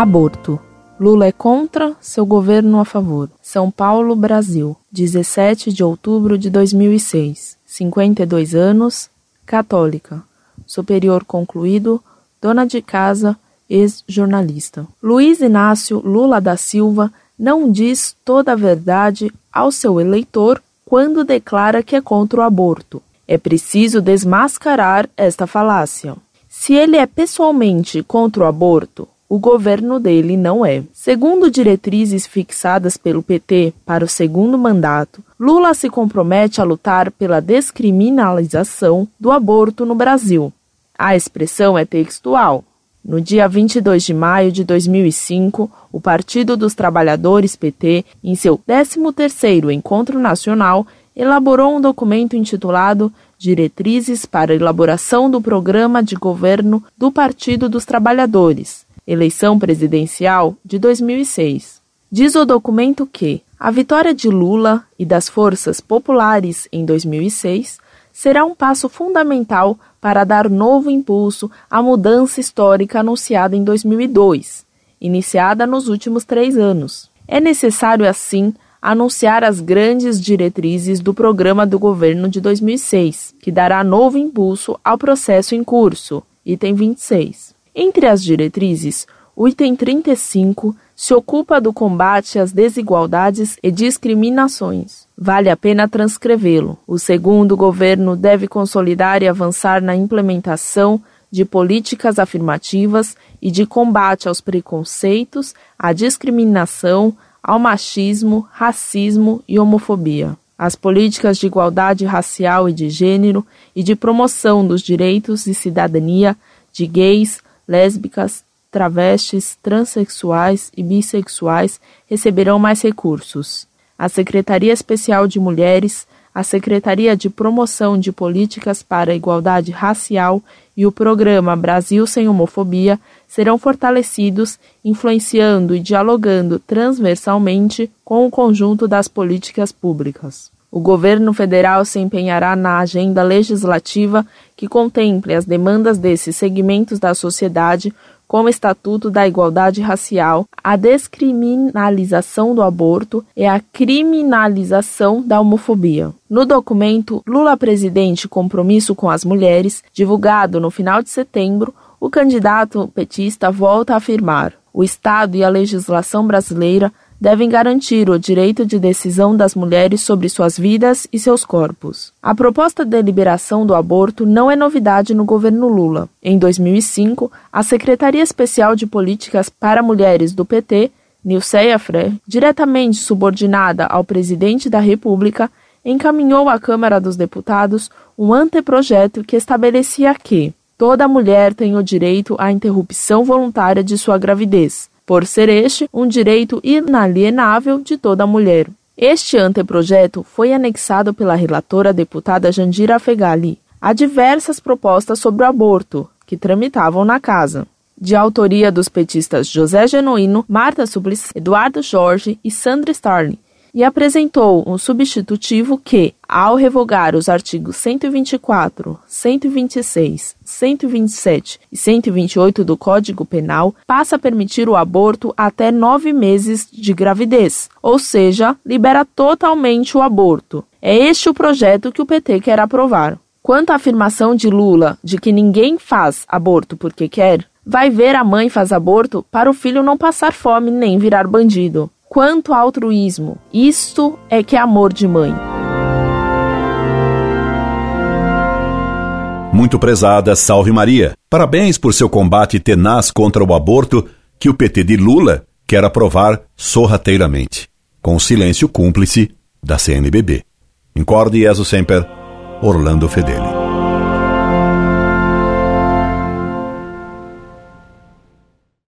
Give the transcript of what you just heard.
Aborto. Lula é contra, seu governo a favor. São Paulo, Brasil, 17 de outubro de 2006. 52 anos, católica. Superior concluído, dona de casa, ex-jornalista. Luiz Inácio Lula da Silva não diz toda a verdade ao seu eleitor quando declara que é contra o aborto. É preciso desmascarar esta falácia. Se ele é pessoalmente contra o aborto, o governo dele não é. Segundo diretrizes fixadas pelo PT para o segundo mandato, Lula se compromete a lutar pela descriminalização do aborto no Brasil. A expressão é textual. No dia 22 de maio de 2005, o Partido dos Trabalhadores PT, em seu 13º encontro nacional, elaborou um documento intitulado Diretrizes para a elaboração do programa de governo do Partido dos Trabalhadores, eleição presidencial de 2006. Diz o documento que a vitória de Lula e das forças populares em 2006 será um passo fundamental para dar novo impulso à mudança histórica anunciada em 2002, iniciada nos últimos três anos. É necessário, assim, anunciar as grandes diretrizes do programa do governo de 2006, que dará novo impulso ao processo em curso. Item 26. Entre as diretrizes, o item 35 se ocupa do combate às desigualdades e discriminações. Vale a pena transcrevê-lo. O segundo governo deve consolidar e avançar na implementação de políticas afirmativas e de combate aos preconceitos, à discriminação, ao machismo, racismo e homofobia. As políticas de igualdade racial e de gênero e de promoção dos direitos e cidadania de gays, lésbicas, travestis, transexuais e bissexuais receberão mais recursos. A Secretaria Especial de Mulheres, a Secretaria de Promoção de Políticas para a Igualdade Racial e o Programa Brasil Sem Homofobia serão fortalecidos, influenciando e dialogando transversalmente com o conjunto das políticas públicas. O governo federal se empenhará na agenda legislativa que contemple as demandas desses segmentos da sociedade, como o Estatuto da Igualdade Racial, a descriminalização do aborto e a criminalização da homofobia. No documento Lula Presidente Compromisso com as Mulheres, divulgado no final de setembro, o candidato petista volta a afirmar: o Estado e a legislação brasileira devem garantir o direito de decisão das mulheres sobre suas vidas e seus corpos. A proposta de liberação do aborto não é novidade no governo Lula. Em 2005, a Secretaria Especial de Políticas para Mulheres do PT, Nilceia Fré, diretamente subordinada ao presidente da República, encaminhou à Câmara dos Deputados um anteprojeto que estabelecia que toda mulher tem o direito à interrupção voluntária de sua gravidez por ser este um direito inalienável de toda mulher. Este anteprojeto foi anexado pela relatora deputada Jandira Fegali a diversas propostas sobre o aborto que tramitavam na casa. De autoria dos petistas José Genuíno, Marta Suplicy, Eduardo Jorge e Sandra Starling, e apresentou um substitutivo que, ao revogar os artigos 124, 126, 127 e 128 do Código Penal, passa a permitir o aborto até nove meses de gravidez, ou seja, libera totalmente o aborto. É este o projeto que o PT quer aprovar. Quanto à afirmação de Lula de que ninguém faz aborto porque quer, vai ver a mãe faz aborto para o filho não passar fome nem virar bandido quanto altruísmo. Isto é que é amor de mãe. Muito prezada, salve Maria. Parabéns por seu combate tenaz contra o aborto que o PT de Lula quer aprovar sorrateiramente, com o silêncio cúmplice da CNBB. Incorde Jesus Semper, Orlando Fedeli.